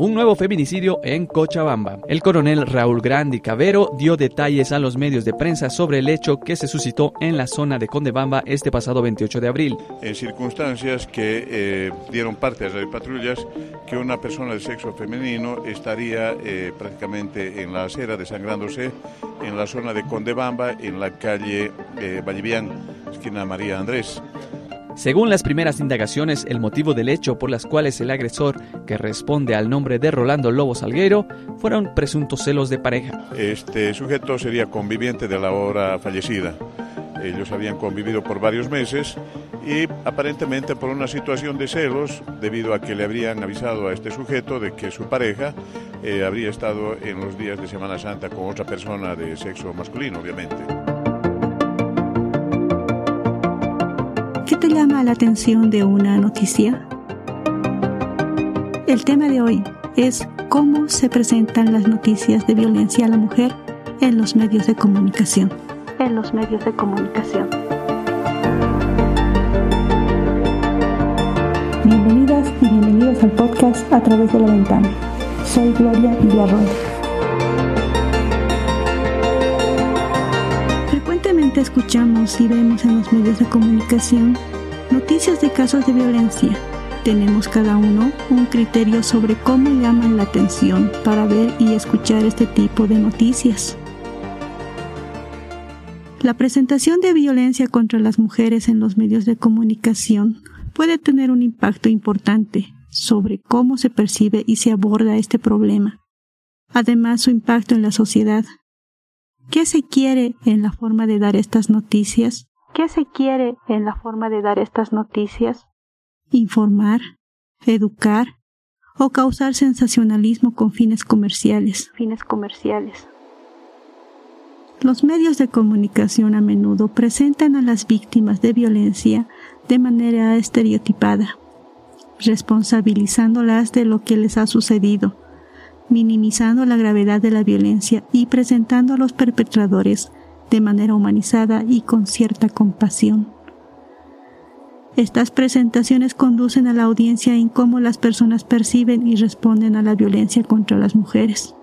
un nuevo feminicidio en Cochabamba. El coronel Raúl Grandi Cavero dio detalles a los medios de prensa sobre el hecho que se suscitó en la zona de Condebamba este pasado 28 de abril. En circunstancias que eh, dieron parte a las patrullas que una persona de sexo femenino estaría eh, prácticamente en la acera desangrándose en la zona de Condebamba, en la calle eh, esquina María Andrés. Según las primeras indagaciones, el motivo del hecho por las cuales el agresor, que responde al nombre de Rolando Lobo Salguero, fueron presuntos celos de pareja. Este sujeto sería conviviente de la hora fallecida. Ellos habían convivido por varios meses y aparentemente por una situación de celos, debido a que le habrían avisado a este sujeto de que su pareja eh, habría estado en los días de Semana Santa con otra persona de sexo masculino, obviamente. Llama la atención de una noticia? El tema de hoy es cómo se presentan las noticias de violencia a la mujer en los medios de comunicación. En los medios de comunicación. Bienvenidas y bienvenidos al podcast A través de la ventana. Soy Gloria Villarroel. escuchamos y vemos en los medios de comunicación noticias de casos de violencia. Tenemos cada uno un criterio sobre cómo llaman la atención para ver y escuchar este tipo de noticias. La presentación de violencia contra las mujeres en los medios de comunicación puede tener un impacto importante sobre cómo se percibe y se aborda este problema. Además, su impacto en la sociedad ¿Qué se quiere en la forma de dar estas noticias? ¿Qué se quiere en la forma de dar estas noticias? Informar, educar o causar sensacionalismo con fines comerciales. Fines comerciales. Los medios de comunicación a menudo presentan a las víctimas de violencia de manera estereotipada, responsabilizándolas de lo que les ha sucedido minimizando la gravedad de la violencia y presentando a los perpetradores de manera humanizada y con cierta compasión. Estas presentaciones conducen a la audiencia en cómo las personas perciben y responden a la violencia contra las mujeres.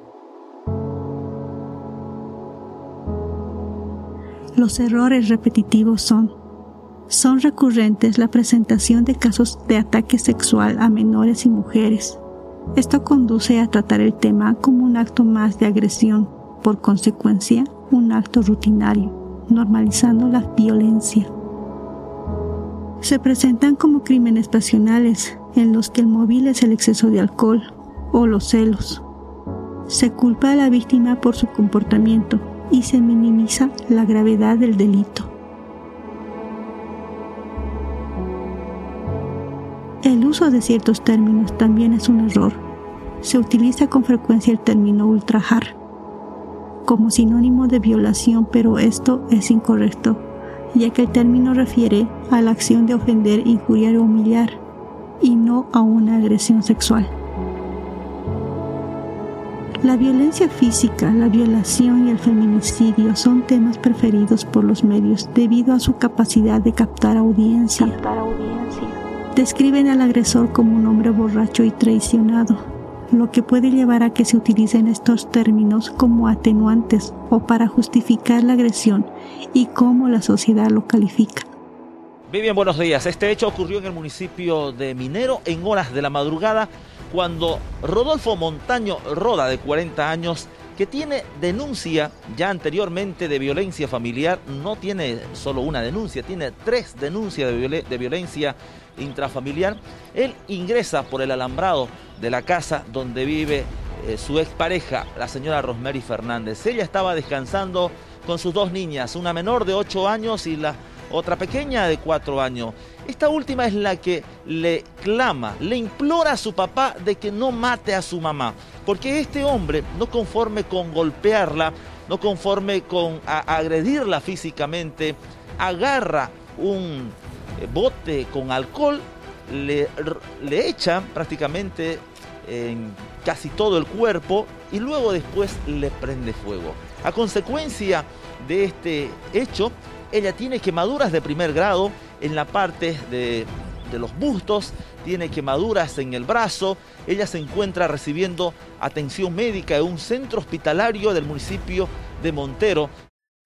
Los errores repetitivos son son recurrentes la presentación de casos de ataque sexual a menores y mujeres, esto conduce a tratar el tema como un acto más de agresión, por consecuencia, un acto rutinario, normalizando la violencia. Se presentan como crímenes pasionales en los que el móvil es el exceso de alcohol o los celos. Se culpa a la víctima por su comportamiento y se minimiza la gravedad del delito. El uso de ciertos términos también es un error. Se utiliza con frecuencia el término ultrajar como sinónimo de violación, pero esto es incorrecto, ya que el término refiere a la acción de ofender, injuriar o humillar, y no a una agresión sexual. La violencia física, la violación y el feminicidio son temas preferidos por los medios debido a su capacidad de captar audiencia. Captar audiencia describen al agresor como un hombre borracho y traicionado, lo que puede llevar a que se utilicen estos términos como atenuantes o para justificar la agresión y cómo la sociedad lo califica. Bien, buenos días. Este hecho ocurrió en el municipio de Minero en horas de la madrugada cuando Rodolfo Montaño Roda, de 40 años, que tiene denuncia ya anteriormente de violencia familiar, no tiene solo una denuncia, tiene tres denuncias de, violencia intrafamiliar. Él ingresa por el alambrado de la casa donde vive eh, su expareja, la señora Rosemary Fernández. Ella estaba descansando con sus dos niñas, una menor de 8 años y la otra pequeña de 4 años. Esta última es la que le clama, le implora a su papá de que no mate a su mamá. Porque este hombre, no conforme con golpearla, no conforme con agredirla físicamente, agarra un bote con alcohol, le, le echa prácticamente en casi todo el cuerpo y luego después le prende fuego. A consecuencia de este hecho, ella tiene quemaduras de primer grado en la parte de de los bustos, tiene quemaduras en el brazo. Ella se encuentra recibiendo atención médica en un centro hospitalario del municipio de Montero.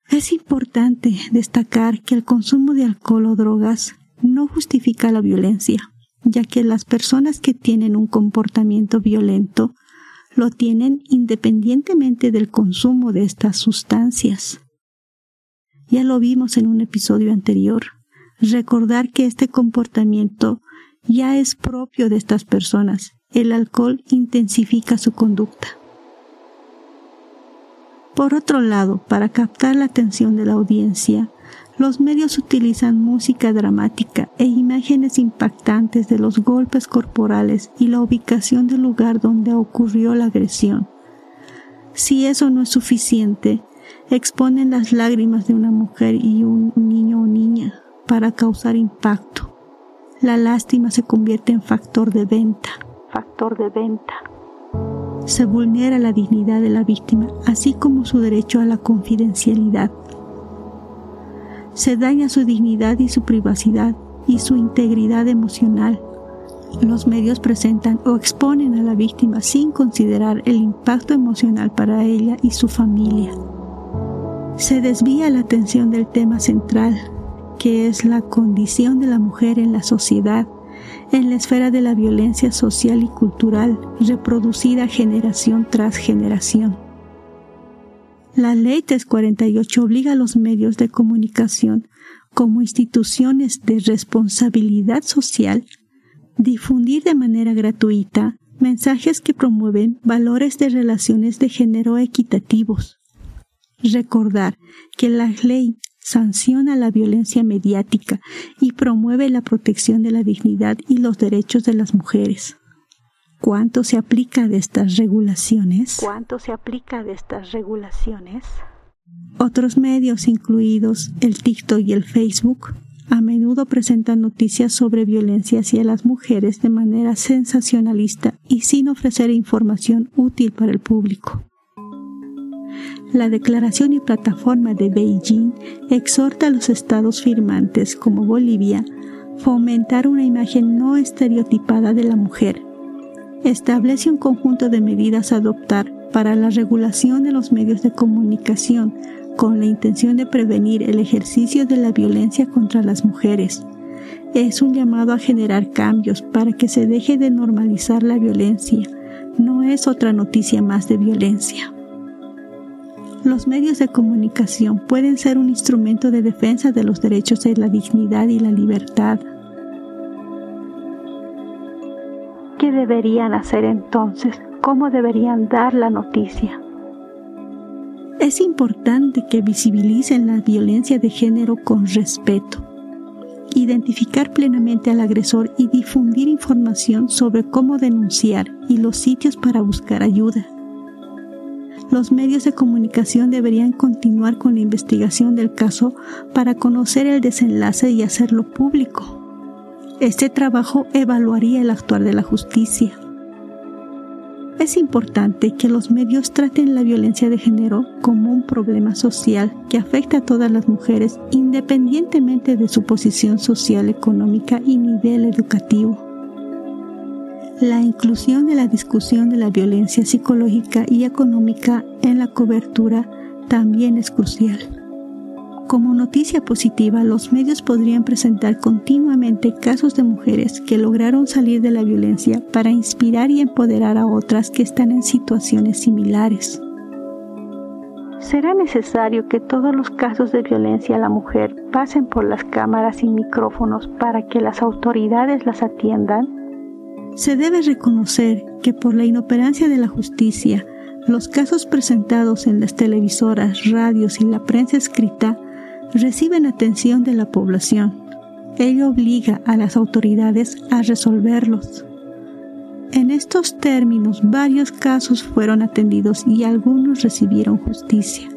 Es importante destacar que el consumo de alcohol o drogas no justifica la violencia, ya que las personas que tienen un comportamiento violento lo tienen independientemente del consumo de estas sustancias. Ya lo vimos en un episodio anterior. Recordar que este comportamiento ya es propio de estas personas. El alcohol intensifica su conducta. Por otro lado, para captar la atención de la audiencia, los medios utilizan música dramática e imágenes impactantes de los golpes corporales y la ubicación del lugar donde ocurrió la agresión. Si eso no es suficiente, exponen las lágrimas de una mujer y un niño o niña para causar impacto. La lástima se convierte en factor de venta. Factor de venta. Se vulnera la dignidad de la víctima, así como su derecho a la confidencialidad se daña su dignidad y su privacidad y su integridad emocional. Los medios presentan o exponen a la víctima sin considerar el impacto emocional para ella y su familia. Se desvía la atención del tema central, que es la condición de la mujer en la sociedad, en la esfera de la violencia social y cultural reproducida generación tras generación. La Ley 348 obliga a los medios de comunicación como instituciones de responsabilidad social difundir de manera gratuita mensajes que promueven valores de relaciones de género equitativos. Recordar que la ley sanciona la violencia mediática y promueve la protección de la dignidad y los derechos de las mujeres. ¿Cuánto se aplica de estas regulaciones? ¿Cuánto se aplica de estas regulaciones? Otros medios, incluidos el TikTok y el Facebook, a menudo presentan noticias sobre violencia hacia las mujeres de manera sensacionalista y sin ofrecer información útil para el público. La declaración y plataforma de Beijing exhorta a los estados firmantes como Bolivia fomentar una imagen no estereotipada de la mujer establece un conjunto de medidas a adoptar para la regulación de los medios de comunicación con la intención de prevenir el ejercicio de la violencia contra las mujeres. Es un llamado a generar cambios para que se deje de normalizar la violencia. No es otra noticia más de violencia. Los medios de comunicación pueden ser un instrumento de defensa de los derechos de la dignidad y la libertad ¿Qué deberían hacer entonces? ¿Cómo deberían dar la noticia? Es importante que visibilicen la violencia de género con respeto, identificar plenamente al agresor y difundir información sobre cómo denunciar y los sitios para buscar ayuda. Los medios de comunicación deberían continuar con la investigación del caso para conocer el desenlace y hacerlo público. Este trabajo evaluaría el actuar de la justicia. Es importante que los medios traten la violencia de género como un problema social que afecta a todas las mujeres independientemente de su posición social, económica y nivel educativo. La inclusión de la discusión de la violencia psicológica y económica en la cobertura también es crucial. Como noticia positiva, los medios podrían presentar continuamente casos de mujeres que lograron salir de la violencia para inspirar y empoderar a otras que están en situaciones similares. ¿Será necesario que todos los casos de violencia a la mujer pasen por las cámaras y micrófonos para que las autoridades las atiendan? Se debe reconocer que por la inoperancia de la justicia, los casos presentados en las televisoras, radios y la prensa escrita reciben atención de la población. Ello obliga a las autoridades a resolverlos. En estos términos, varios casos fueron atendidos y algunos recibieron justicia.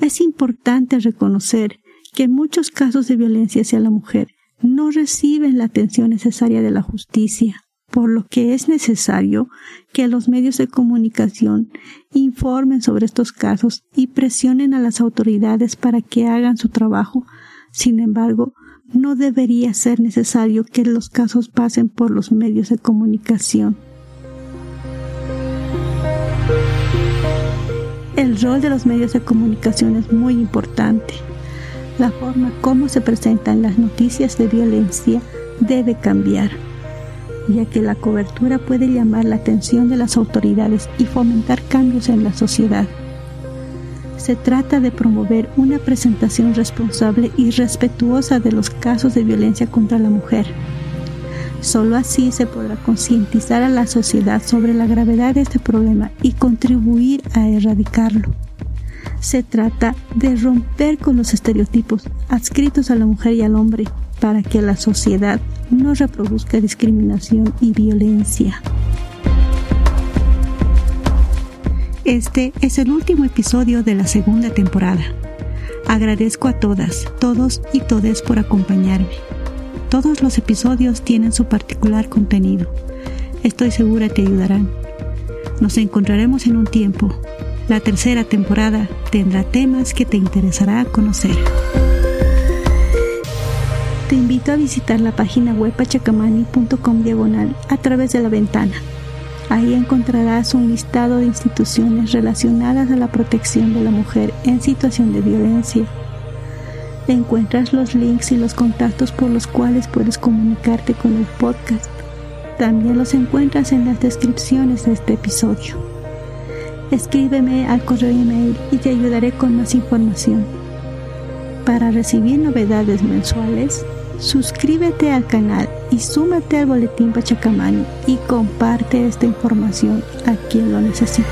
Es importante reconocer que muchos casos de violencia hacia la mujer no reciben la atención necesaria de la justicia por lo que es necesario que los medios de comunicación informen sobre estos casos y presionen a las autoridades para que hagan su trabajo. Sin embargo, no debería ser necesario que los casos pasen por los medios de comunicación. El rol de los medios de comunicación es muy importante. La forma como se presentan las noticias de violencia debe cambiar, ya que la cobertura puede llamar la atención de las autoridades y fomentar cambios en la sociedad. Se trata de promover una presentación responsable y respetuosa de los casos de violencia contra la mujer. Solo así se podrá concientizar a la sociedad sobre la gravedad de este problema y contribuir a erradicarlo. Se trata de romper con los estereotipos adscritos a la mujer y al hombre para que la sociedad no reproduzca discriminación y violencia. Este es el último episodio de la segunda temporada. Agradezco a todas, todos y todes por acompañarme. Todos los episodios tienen su particular contenido. Estoy segura te ayudarán. Nos encontraremos en un tiempo. La tercera temporada tendrá temas que te interesará conocer. Te invito a visitar la página web pachacamani.com diagonal a través de la ventana Ahí encontrarás un listado de instituciones relacionadas a la protección de la mujer en situación de violencia. Encuentras los links y los contactos por los cuales puedes comunicarte con el podcast. También los encuentras en las descripciones de este episodio. Escríbeme al correo email y te ayudaré con más información. Para recibir novedades mensuales, suscríbete al canal y súmate al boletín Pachacamani y comparte esta información a quien lo necesite.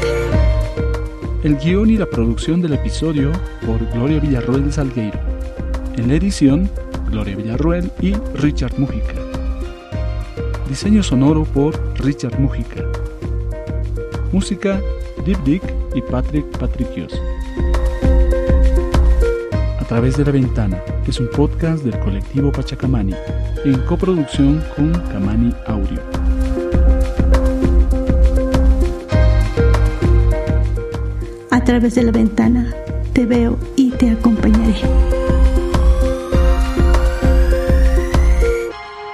El guion y la producción del episodio por Gloria Villarroel Salgueiro. En la edición, Gloria Villarroel y Richard Mujica. Diseño sonoro por Richard Mujica. Música, Deep Dick y Patrick Patricios. A través de la ventana es un podcast del colectivo Pachacamani, en coproducción con Camani Audio. A través de la ventana te veo y te acompañaré.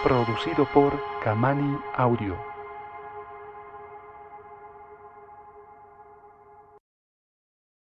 Producido por Camani Audio.